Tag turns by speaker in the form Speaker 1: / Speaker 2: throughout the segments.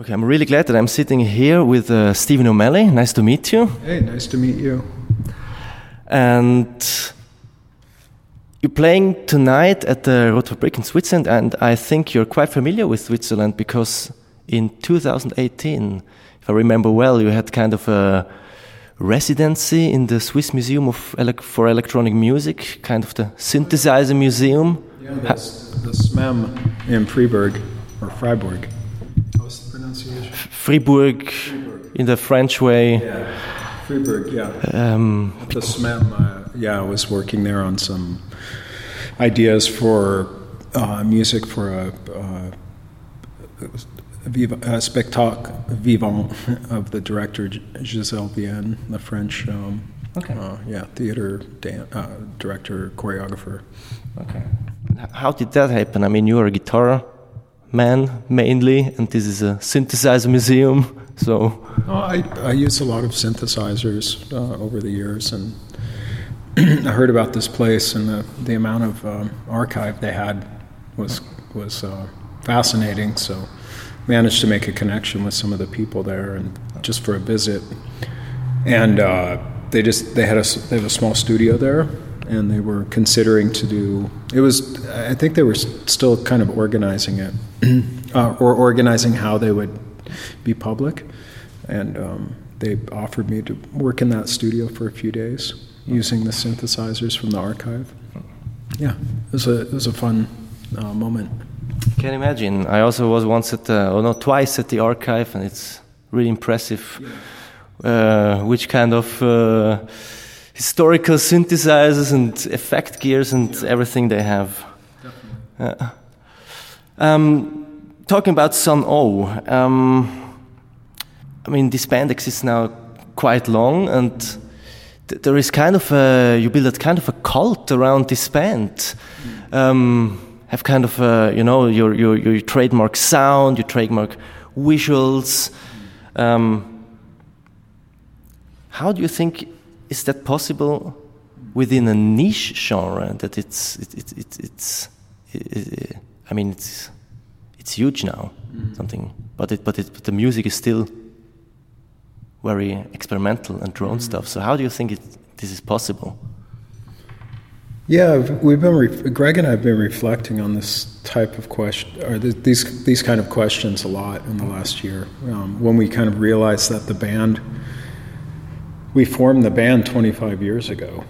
Speaker 1: Okay, I'm really glad that I'm sitting here with uh, Stephen O'Malley. Nice to meet you.
Speaker 2: Hey, nice to meet you.
Speaker 1: And you're playing tonight at the Rote Fabrik in Switzerland, and I think you're quite familiar with Switzerland because in 2018, if I remember well, you had kind of a residency in the Swiss Museum of Ele for Electronic Music, kind of the synthesizer museum.
Speaker 2: Yeah, the SMEM in Freiburg, or Freiburg. What's the pronunciation?
Speaker 1: Fribourg, in the French way.
Speaker 2: Yeah, Freiburg, yeah.
Speaker 1: Um,
Speaker 2: the SMEM, uh, yeah, I was working there on some ideas for uh, music for a, uh, a, a spectacle vivant of the director Gisèle Vienne, the French, um,
Speaker 1: okay.
Speaker 2: Uh, yeah, theater dan- uh, director, choreographer.
Speaker 1: Okay. How did that happen? I mean, you're a guitar man mainly, and this is a synthesizer museum. So
Speaker 2: oh, I I use a lot of synthesizers uh, over the years, and I heard about this place and the the amount of um, archive they had was was uh, fascinating. So managed to make a connection with some of the people there, and just for a visit, and uh, they just they had a they have a small studio there and they were considering to do it was i think they were still kind of organizing it uh, or organizing how they would be public. And um, they offered me to work in that studio for a few days using the synthesizers from the archive. Yeah it was a, it was a fun uh, moment.
Speaker 1: Can you imagine. I also was once at the, or no twice at the archive and it's really impressive uh, which kind of uh, historical synthesizers and effect gears and yeah. everything they have. Uh, um, talking about Sunn O))), um, I mean, this band exists now quite long, and th there is kind of a, you build a kind of a cult around this band. Um, have kind of a, you know, your, your, your trademark sound, your trademark visuals. Um, how do you think is that possible within a niche genre that it's it, it, it, it's it, I mean it's it's huge now mm. something but it but it but the music is still very experimental and drone mm. stuff so how do you think it, this is possible
Speaker 2: yeah we've been Greg and I've been reflecting on this type of question or th these these kind of questions a lot in the last year um, when we kind of realized that the band we formed the band 25 years ago.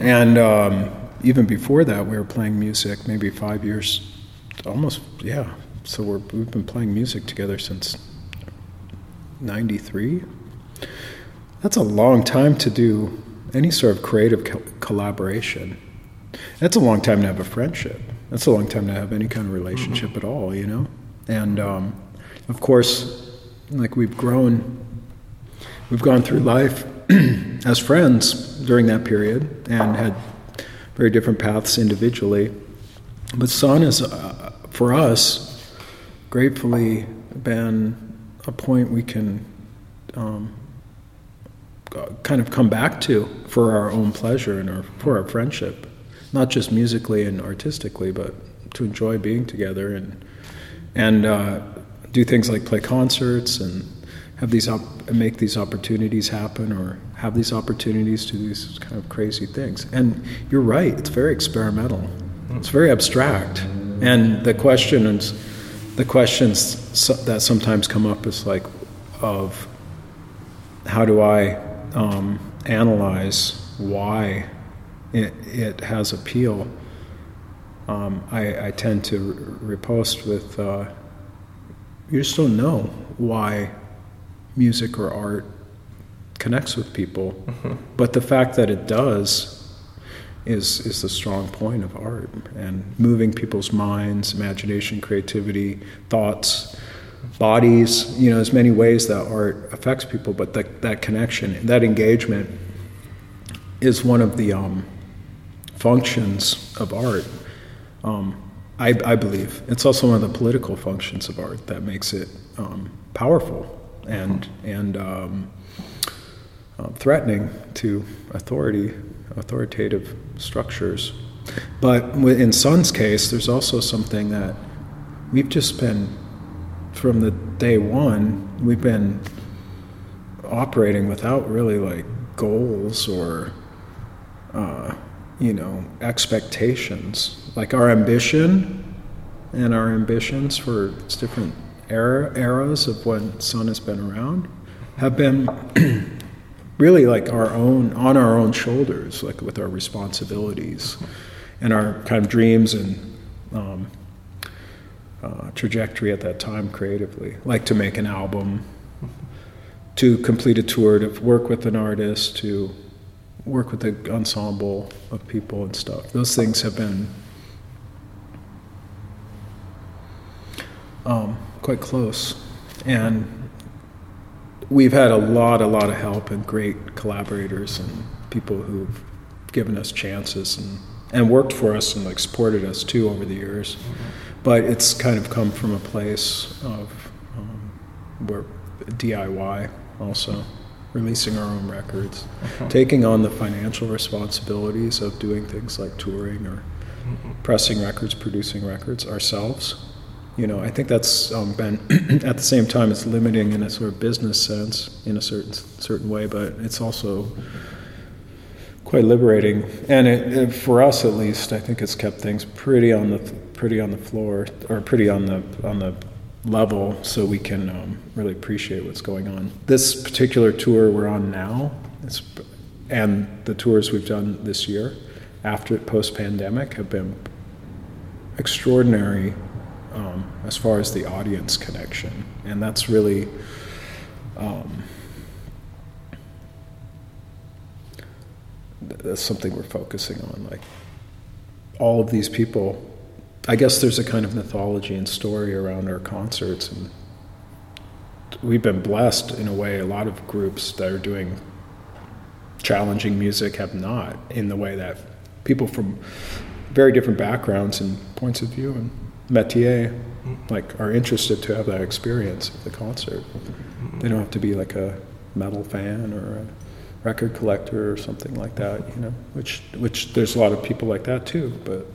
Speaker 2: And um, even before that, we were playing music maybe five years, almost, yeah. So we have been playing music together since 93. That's a long time to do any sort of creative co- collaboration. That's a long time to have a friendship. That's a long time to have any kind of relationship mm-hmm. at all, you know? And um, of course, like we've grown we've gone through life as friends during that period and had very different paths individually. But Sunn has, uh, for us, gratefully been a point we can um, kind of come back to for our own pleasure and our, for our friendship, not just musically and artistically, but to enjoy being together and and uh, do things like play concerts and have these op- make these opportunities happen or have these opportunities to do these kind of crazy things. And you're right; it's very experimental. It's very abstract, and the questions, the questions that sometimes come up is like, of how do I um, analyze why it, it has appeal? Um, I, I, tend to repost with, uh, you just don't know why music or art connects with people. Mm-hmm. But the fact that it does is is the strong point of art and moving people's minds, imagination, creativity, thoughts, bodies. You know, there's many ways that art affects people, but that that connection, that engagement, is one of the um, functions of art. Um, I, I, believe it's also one of the political functions of art that makes it um, powerful and and um, uh, threatening to authority, authoritative structures. But in Sunn's case, there's also something that we've just been from the day one, we've been operating without really like goals or, uh, you know, expectations. Like our ambition and our ambitions for different era, eras of when Sunn has been around have been really like our own, on our own shoulders, like with our responsibilities and our kind of dreams and um, uh, trajectory at that time creatively. Like to make an album, to complete a tour, to work with an artist, to work with an ensemble of people and stuff. Those things have been um, quite close. And we've had a lot, a lot of help and great collaborators and people who've given us chances and, and worked for us and like supported us too over the years. But it's kind of come from a place of um, where DIY also releasing our own records, uh-huh. taking on the financial responsibilities of doing things like touring or mm-hmm. pressing records, producing records ourselves you know, I think that's um, been at the same time it's limiting in a sort of business sense in a certain certain way, but it's also quite liberating. And it, it, for us, at least, I think it's kept things pretty on the pretty on the floor or pretty on the on the level, so we can um, really appreciate what's going on. This particular tour we're on now, and the tours we've done this year after post pandemic have been extraordinary um, as far as the audience connection. And that's really. Um, that's something we're focusing on. Like all of these people, I guess there's a kind of mythology and story around our concerts, and we've been blessed in a way. A lot of groups that are doing challenging music have not, in the way that people from very different backgrounds and points of view and métier like are interested to have that experience of the concert. They don't have to be like a metal fan or a record collector or something like that, you know. Which which there's a lot of people like that too, but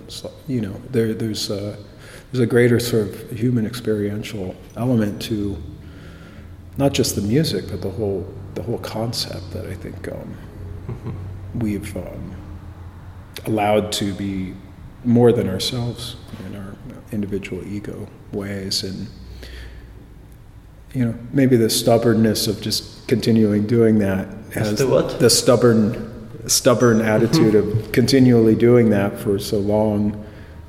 Speaker 2: you know there there's a, there's a greater sort of human experiential element to not just the music but the whole the whole concept that I think um, mm-hmm. we've um, allowed to be more than ourselves in our individual ego ways. And you know maybe the stubbornness of just continuing doing that
Speaker 1: has the, what?
Speaker 2: the stubborn stubborn attitude of continually doing that for so long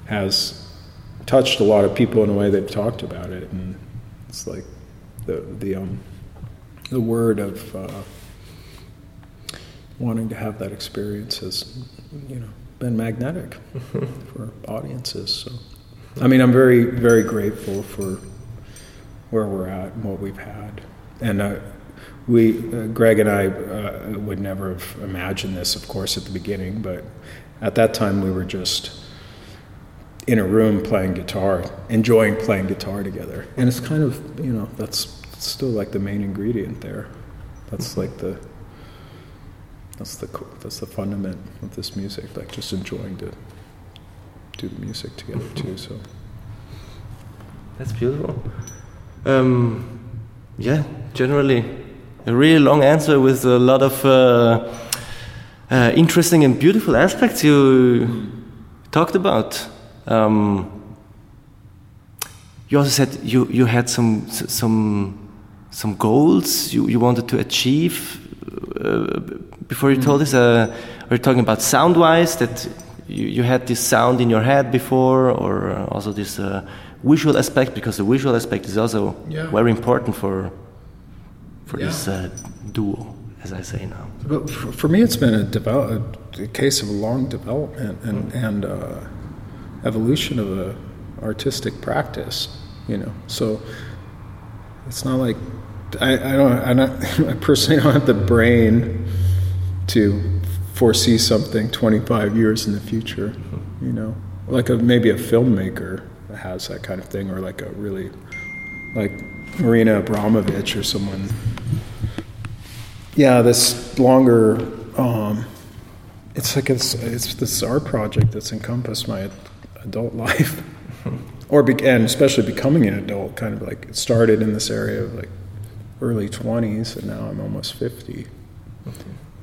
Speaker 2: has touched a lot of people in a way they've talked about it. And it's like the the um the word of uh, wanting to have that experience has you know been magnetic for audiences. So, I mean, I'm very, very grateful for where we're at and what we've had. And uh, we, uh, Greg and I, uh, would never have imagined this, of course, at the beginning. But at that time, we were just in a room playing guitar, enjoying playing guitar together. And it's kind of, you know, that's still like the main ingredient there. That's like the that's the that's the fundament of this music. Like just enjoying to do the music together too. So
Speaker 1: that's beautiful. Um, yeah, generally a really long answer with a lot of uh, uh, interesting and beautiful aspects you talked about. Um, you also said you, you had some some some goals you, you wanted to achieve uh, before you told us, uh, are talking about sound wise that you, you, had this sound in your head before, or uh, also this uh, visual aspect, because the visual aspect is also yeah. very important for for yeah. this uh, duo, as I say now.
Speaker 2: But for, for me, it's been a, develop, a, case of a long development and, mm. and uh, evolution of a artistic practice. You know, so it's not like I, I don't. I, not, I personally don't have the brain to foresee something 25 years in the future. You know, like a, maybe a filmmaker has that kind of thing, or like a really like Marina Abramovich or someone. Yeah, this longer. Um, it's like it's it's this art project that's encompassed my adult life. or be, and especially becoming an adult, kind of like it started in this area of like early 20s, and now I'm almost 50.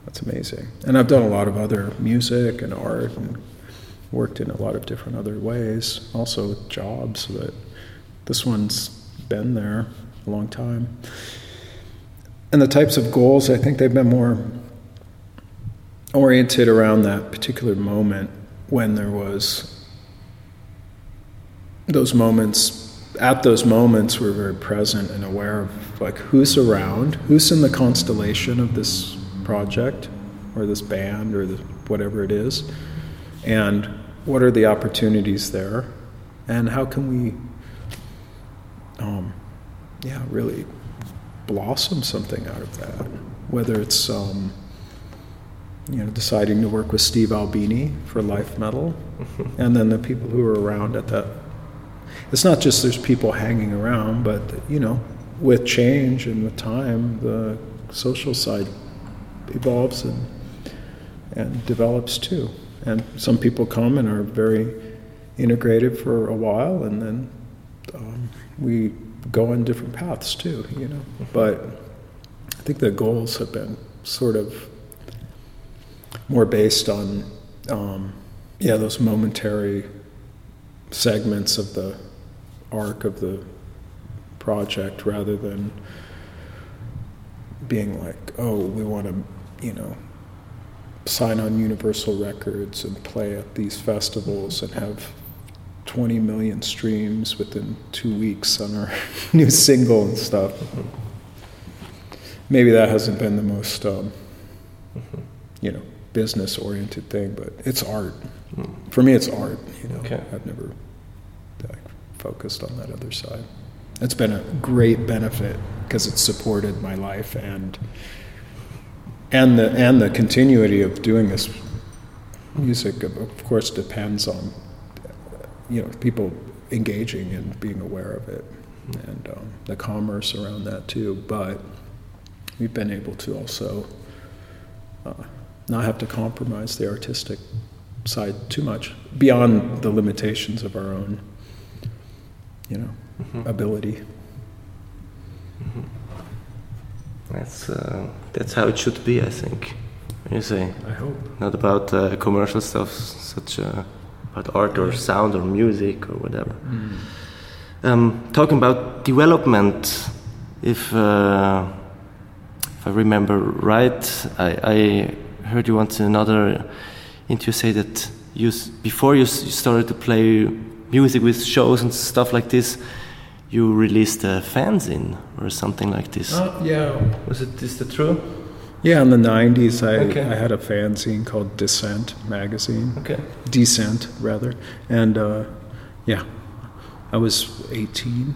Speaker 2: That's amazing. And I've done a lot of other music and art and worked in a lot of different other ways, also with jobs, but this one's been there a long time. And the types of goals, I think they've been more oriented around that particular moment when there was those moments at those moments we're very present and aware of like who's around who's in the constellation of this project or this band or the, whatever it is and what are the opportunities there? And how can we um, yeah really blossom something out of that? Whether it's um, you know deciding to work with steve albini for life metal and then the people who are around at that it's not just there's people hanging around but you know with change and with time the social side evolves and and develops too and some people come and are very integrated for a while, and then um, we go on different paths too, you know. But I think the goals have been sort of more based on, um, yeah, those momentary segments of the arc of the project rather than being like, oh, we want to, you know, sign on Universal Records and play at these festivals and have 20 million streams within two weeks on our new single and stuff. Maybe that hasn't been the most, um, you know, business oriented thing, but it's art. For me, it's art. You know,
Speaker 1: Okay.
Speaker 2: I've never like, focused on that other side. It's been a great benefit because it's supported my life and and the and the continuity of doing this music of, of course depends on you know people engaging and being aware of it and um, the commerce around that too but we've been able to also uh, not have to compromise the artistic side too much beyond the limitations of our own you know ability.
Speaker 1: That's uh, that's how it should be, I think. You say
Speaker 2: i hope.
Speaker 1: not about uh, commercial stuff, such uh, about art or sound or music or whatever. Um, talking about development, if uh, if I remember right, I, I heard you once in another interview say that you before you, s- you started to play music with shows and stuff like this, you released a fanzine or something like this.
Speaker 2: uh, yeah
Speaker 1: Was it is that true?
Speaker 2: yeah in the 90s I,
Speaker 1: Okay.
Speaker 2: I had a fanzine called Descent magazine
Speaker 1: Okay.
Speaker 2: decent rather and uh, yeah i was 18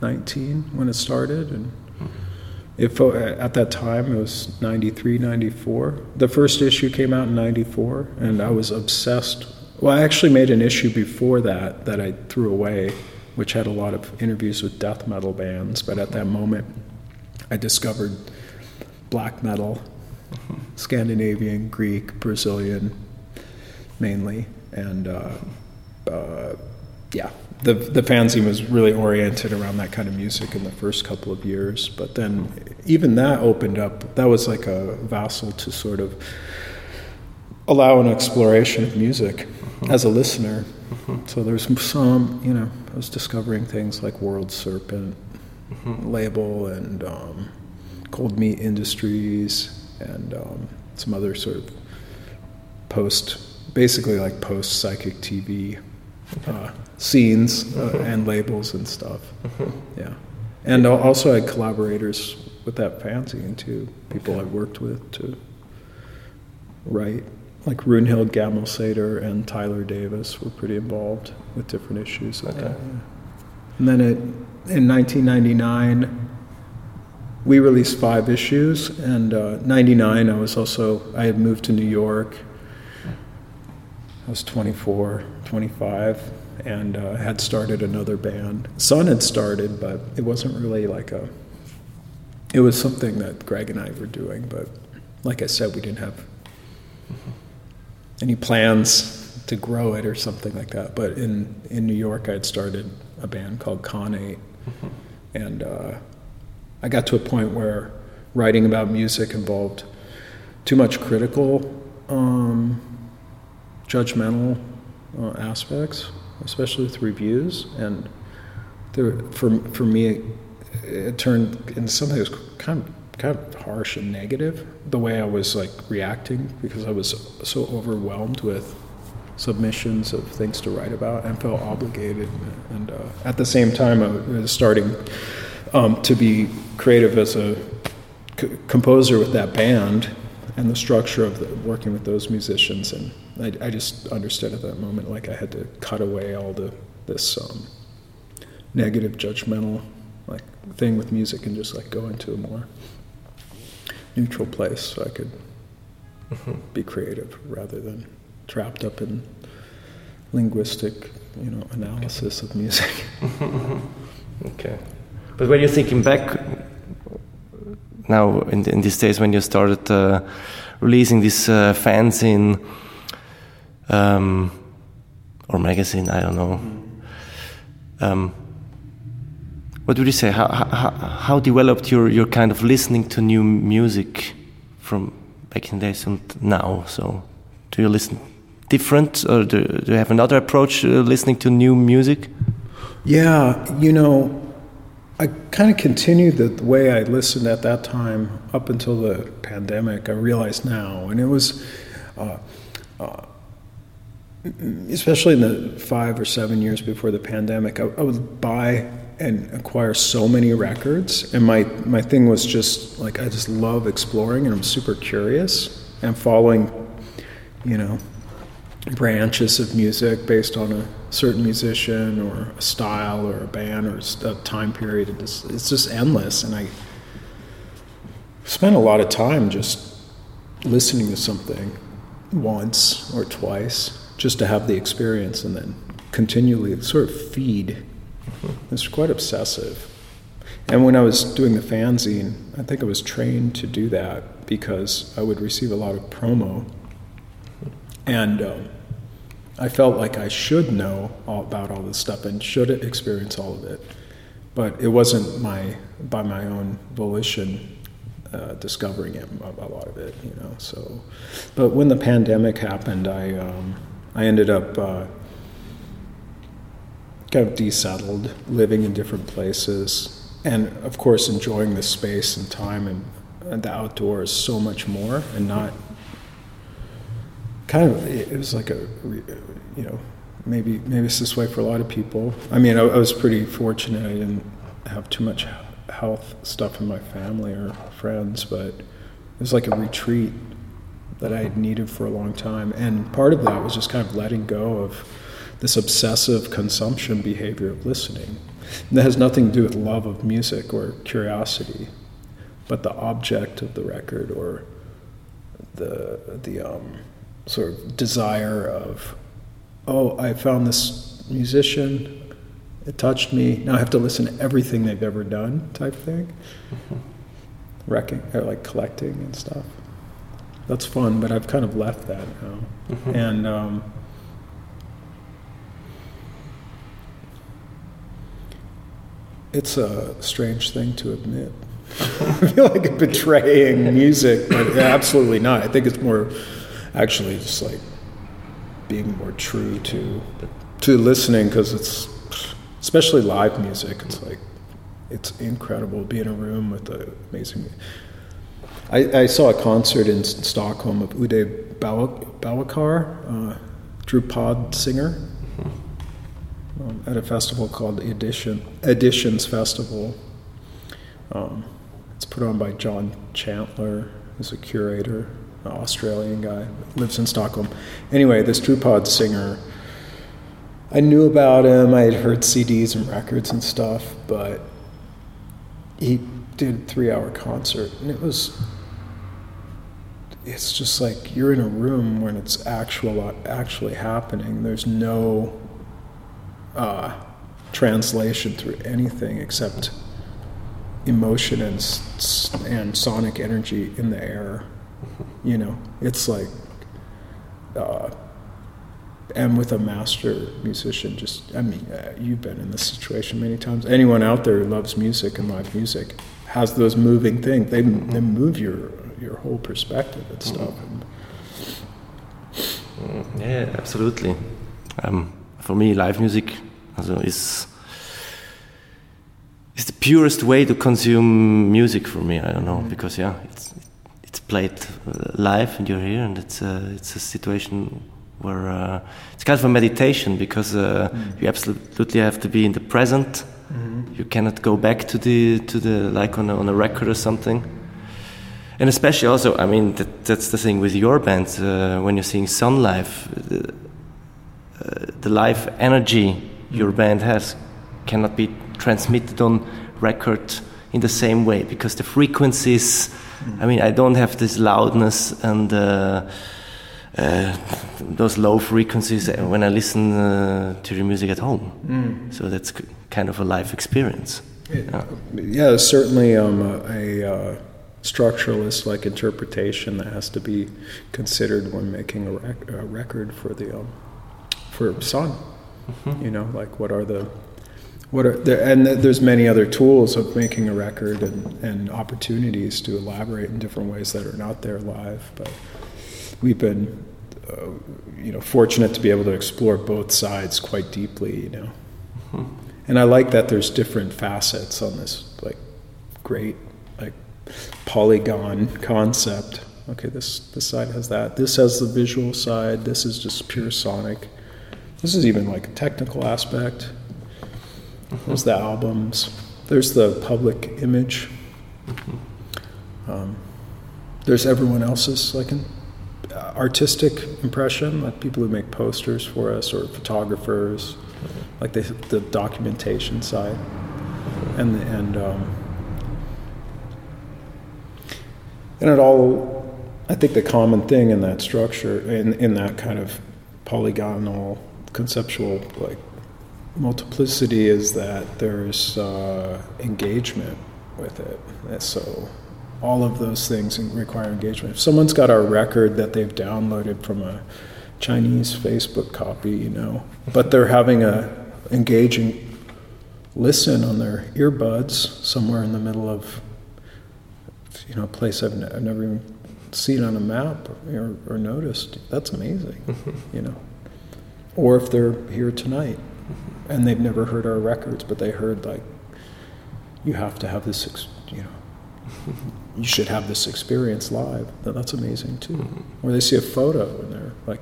Speaker 2: 19 when it started and if at that time it was 93 94 the first issue came out in 94 and i was obsessed. Well i actually made an issue before that that i threw away which had a lot of interviews with death metal bands but at that moment i discovered black metal. Scandinavian, Greek, Brazilian, mainly, and uh, uh, yeah, the the fanzine was really oriented around that kind of music in the first couple of years. But then, even that opened up. That was like a vassal to sort of allow an exploration of music as a listener. So there's some, you know, I was discovering things like World Serpent label and um, Cold Meat Industries and um, some other sort of post, basically like post psychic TV uh, scenes uh, and labels and stuff. Yeah. And al- also I had collaborators with that fanzine too, people I worked with to write. Like Runhild Gammelsæter and Tyler Davis were pretty involved with different issues.
Speaker 1: Okay.
Speaker 2: that. And then it, in 1999, we released five issues. And uh, 99, I was also, I had moved to New York. I was 24, 25, and uh, had started another band. Sunn had started, but it wasn't really like a, it was something that Greg and I were doing, but like I said, we didn't have any plans to grow it or something like that. But in in New York, I'd started a band called Khanate, mm-hmm. and uh, I got to a point where writing about music involved too much critical, um, judgmental uh, aspects, especially with reviews, and there, for for me, it, it turned into something that was kind of kind of harsh and negative the way I was like reacting because I was so overwhelmed with submissions of things to write about and felt obligated. And uh, at the same time, I was starting um, to be creative as a c- composer with that band and the structure of the, working with those musicians. And I, I, just understood at that moment like I had to cut away all the this um, negative, judgmental like thing with music and just like go into a more neutral place so I could mm-hmm. be creative rather than trapped up in linguistic, you know, analysis of music.
Speaker 1: okay, but when you're thinking back now in, in these days when you started uh, releasing this uh, fanzine um, or magazine, I don't know. Um, what would you say? How, how, how developed your, your kind of listening to new music from back in the days and now? So, do you listen different, or do, do you have another approach uh, listening to new music?
Speaker 2: Yeah, you know, I kind of continued the, way I listened at that time up until the pandemic. I realize now, and it was. Uh, uh, especially in the five or seven years before the pandemic, I, I would buy and acquire so many records. And my, my thing was just like, I just love exploring and I'm super curious and following, you know, branches of music based on a certain musician or a style or a band or a time period. It's, it's just endless. And I spent a lot of time just listening to something once or twice just to have the experience and then continually sort of feed it's quite obsessive. And when I was doing the fanzine, I think I was trained to do that because I would receive a lot of promo. And um, I felt like I should know all about all this stuff and should experience all of it. But it wasn't my by my own volition uh, discovering it, a lot of it, you know. So, but when the pandemic happened, I um, I ended up uh, kind of desettled, living in different places, and of course enjoying the space and time and, and the outdoors so much more, and not kind of it was like a you know maybe maybe it's this way for a lot of people. I mean, I, I was pretty fortunate; I didn't have too much health stuff in my family or friends, but it was like a retreat that I had needed for a long time, and part of that was just kind of letting go of this obsessive consumption behavior of listening. And that has nothing to do with love of music or curiosity, but the object of the record or the the um, sort of desire of, oh, I found this musician, it touched me. Now I have to listen to everything they've ever done, type thing. Mm-hmm. Wrecking or like collecting and stuff. That's fun, but I've kind of left that now, mm-hmm. and. Um, It's a strange thing to admit. I feel like betraying music, but absolutely not. I think it's more actually just like being more true to to listening because it's especially live music. It's like it's incredible to be in a room with the amazing. I, I saw a concert in Stockholm of Uday Bhawalkar, uh, Dhrupad singer, um, at a festival called Edition Editions Festival. Um, it's put on by John Chandler, who's a curator, Australian guy, lives in Stockholm. Anyway, this Dhrupad singer, I knew about him. I had heard CDs and records and stuff, but he did a three-hour concert, and it was. It's just like you're in a room when it's actual, actually happening. There's no uh, translation through anything except emotion and and sonic energy in the air. You know, it's like uh, and with a master musician, just I mean, uh, you've been in this situation many times. Anyone out there who loves music and live music has those moving things. They they move your your whole perspective and stuff.
Speaker 1: Mm, yeah, absolutely. Um, for me, live music also is is the purest way to consume music for me. I don't know because yeah, it's it's played uh, live and you're here, and it's a, it's a situation where uh, it's kind of a meditation because uh, mm. you absolutely have to be in the present. Mm-hmm. You cannot go back to the to the like on a, on a record or something. And especially also, I mean, that, that's the thing with your band uh, when you're seeing Sunn Live, the, uh, the live energy your mm. band has cannot be transmitted on record in the same way because the frequencies. Mm. I mean, I don't have this loudness and. Uh, uh, those low frequencies when I listen uh, to your music at home. Mm. So that's kind of a life experience.
Speaker 2: Yeah, yeah certainly um, a, a uh, structuralist like interpretation that has to be considered when making a, rec- a record for the um, for Sunn. Mm-hmm. You know, like what are the what are there, and there's many other tools of making a record and, and opportunities to elaborate in different ways that are not there live, but we've been, uh, you know, fortunate to be able to explore both sides quite deeply. You know, mm-hmm. and I like that there's different facets on this like great like polygon concept. Okay, this this side has that. This has the visual side. This is just pure sonic. This is even like a technical aspect. There's the albums. There's the public image. Um, there's everyone else's like an artistic impression, like people who make posters for us or photographers, like the, the documentation side, and and um, and it all. I think the common thing in that structure, in in that kind of polygonal conceptual like multiplicity, is that there's uh, engagement with it. And so all of those things require engagement. If someone's got our record that they've downloaded from a Chinese Facebook copy, you know, but they're having a engaging listen on their earbuds somewhere in the middle of, you know, a place I've, ne- I've never even seen on a map or, or noticed. That's amazing, you know. Or if they're here tonight and they've never heard our records, but they heard like, you have to have this, you know you should have this experience live. That's amazing too. Mm-hmm. Or they see a photo and they're like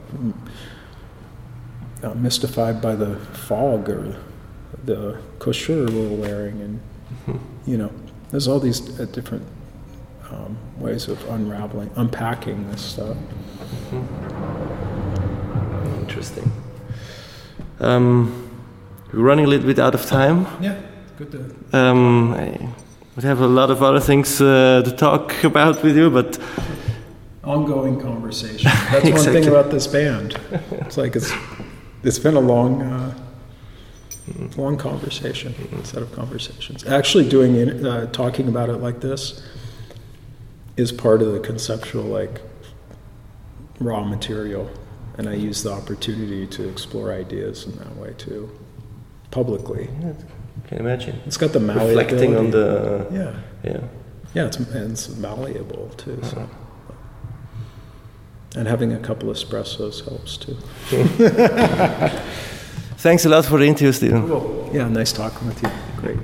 Speaker 2: uh, mystified by the fog or the kosher we're wearing, and mm-hmm. you know, there's all these uh, different um, ways of unraveling, unpacking this stuff.
Speaker 1: Mm-hmm. Interesting. Um, we're running a little bit out of time.
Speaker 2: Yeah, good to.
Speaker 1: Um, I, we have a lot of other things uh, to talk about with you, but
Speaker 2: ongoing conversation. That's exactly. one thing about this band. It's like it's it's been a long, uh, long conversation, set of conversations. Actually, doing uh, talking about it like this is part of the conceptual like raw material, and I use the opportunity to explore ideas in that way too, publicly.
Speaker 1: Can you imagine?
Speaker 2: It's got the malleability.
Speaker 1: Reflecting on the.
Speaker 2: Yeah.
Speaker 1: Yeah.
Speaker 2: Yeah, it's, it's malleable too. So. Uh-huh. And having a couple of espressos helps too.
Speaker 1: Thanks a lot for the interview, Stephen.
Speaker 2: Cool. Yeah, nice talking with you.
Speaker 1: Great.